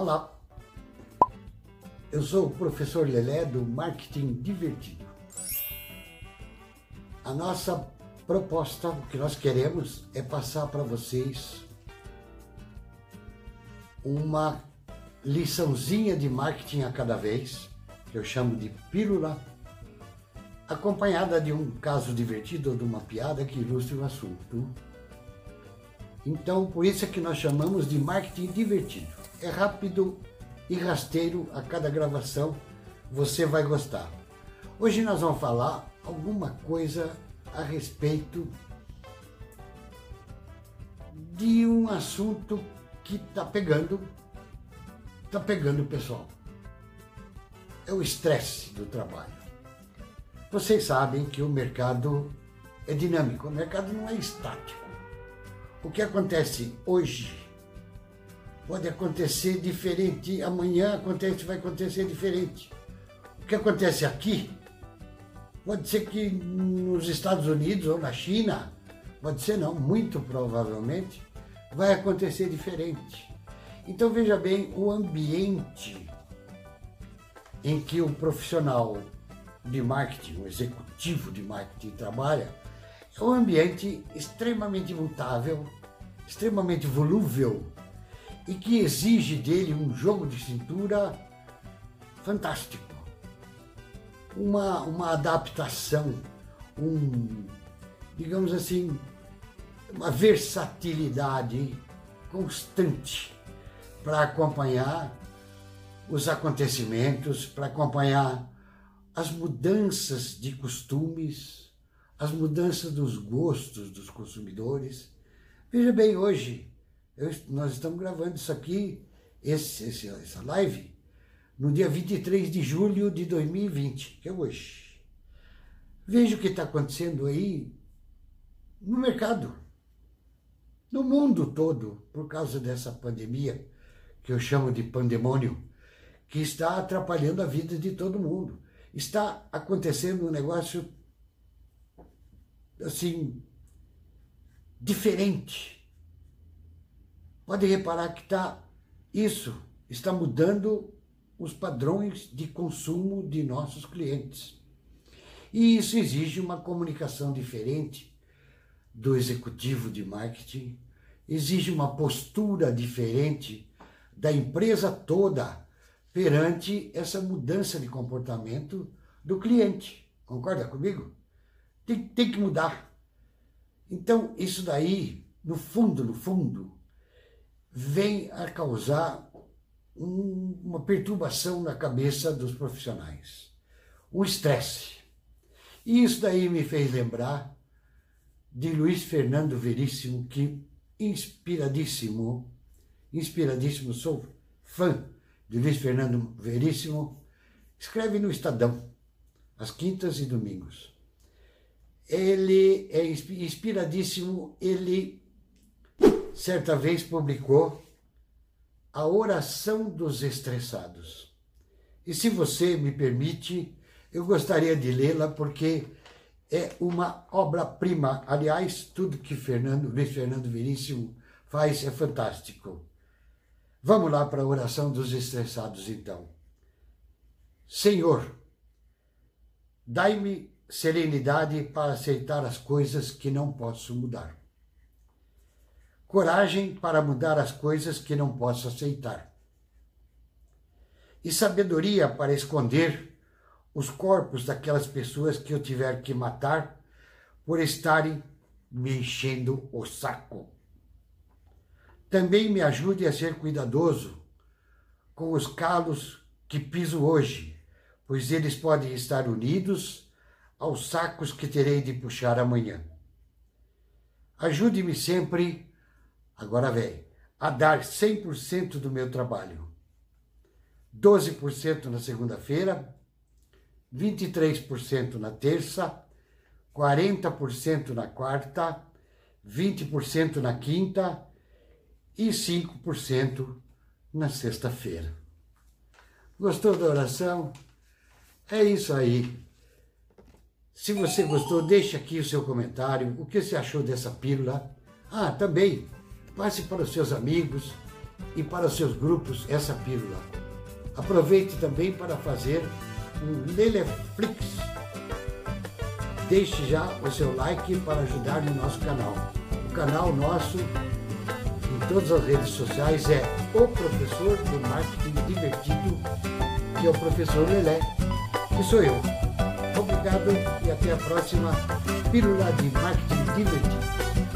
Olá, eu sou o professor Lelé do Marketing Divertido. A nossa proposta, o que nós queremos é passar para vocês uma liçãozinha de marketing a cada vez, que eu chamo de pílula, acompanhada de um caso divertido ou de uma piada que ilustre o assunto. Então, por isso é que nós chamamos de marketing divertido. É rápido e rasteiro a cada gravação, você vai gostar. Hoje nós vamos falar alguma coisa a respeito de um assunto que está pegando, está pegando o pessoal. É o estresse do trabalho. Vocês sabem que o mercado é dinâmico, o mercado não é estático. O que acontece hoje pode acontecer diferente, amanhã acontece, vai acontecer diferente. O que acontece aqui, pode ser que nos Estados Unidos ou na China, pode ser não, muito provavelmente, vai acontecer diferente. Então veja bem, o ambiente em que o profissional de marketing, o executivo de marketing trabalha, é um ambiente extremamente mutável, extremamente volúvel, e que exige dele um jogo de cintura fantástico. Uma, uma adaptação, um, digamos assim, uma versatilidade constante para acompanhar os acontecimentos, para acompanhar as mudanças de costumes, as mudanças dos gostos dos consumidores. Veja bem, hoje, eu, nós estamos gravando isso aqui, esse, esse, essa live, no dia 23 de julho de 2020, que é hoje. Veja o que está acontecendo aí no mercado, no mundo todo, por causa dessa pandemia, que eu chamo de pandemônio, que está atrapalhando a vida de todo mundo. Está acontecendo um negócio assim diferente Pode reparar que tá, isso está mudando os padrões de consumo de nossos clientes. E isso exige uma comunicação diferente do executivo de marketing, exige uma postura diferente da empresa toda perante essa mudança de comportamento do cliente. Concorda comigo? Tem, tem que mudar. Então, isso daí, no fundo, no fundo, vem a causar um, uma perturbação na cabeça dos profissionais, um estresse. E isso daí me fez lembrar de Luiz Fernando Veríssimo, que inspiradíssimo, inspiradíssimo, sou fã de Luiz Fernando Veríssimo, escreve no Estadão, às quintas e domingos. Ele é inspiradíssimo, ele certa vez publicou A Oração dos Estressados. E se você me permite, eu gostaria de lê-la porque é uma obra-prima. Aliás, tudo que Fernando, Luiz Fernando Veríssimo faz é fantástico. Vamos lá para a oração dos estressados, então. Senhor, dai-me serenidade para aceitar as coisas que não posso mudar coragem para mudar as coisas que não posso aceitar, e sabedoria para esconder os corpos daquelas pessoas que eu tiver que matar por estarem me enchendo o saco. Também me ajude a ser cuidadoso com os calos que piso hoje, pois eles podem estar unidos aos sacos que terei de puxar amanhã. Ajude-me sempre Agora vem, a dar 100% do meu trabalho. 12% na segunda-feira, 23% na terça, 40% na quarta, 20% na quinta e 5% na sexta-feira. Gostou da oração? É isso aí. Se você gostou, deixe aqui o seu comentário. O que você achou dessa pílula? Ah, também Passe para os seus amigos e para os seus grupos essa pílula. Aproveite também para fazer um Leleflix. Deixe já o seu like para ajudar no nosso canal. O canal nosso em todas as redes sociais é o professor do marketing divertido, que é o professor Lelé, que sou eu. Obrigado e até a próxima Pílula de Marketing Divertido.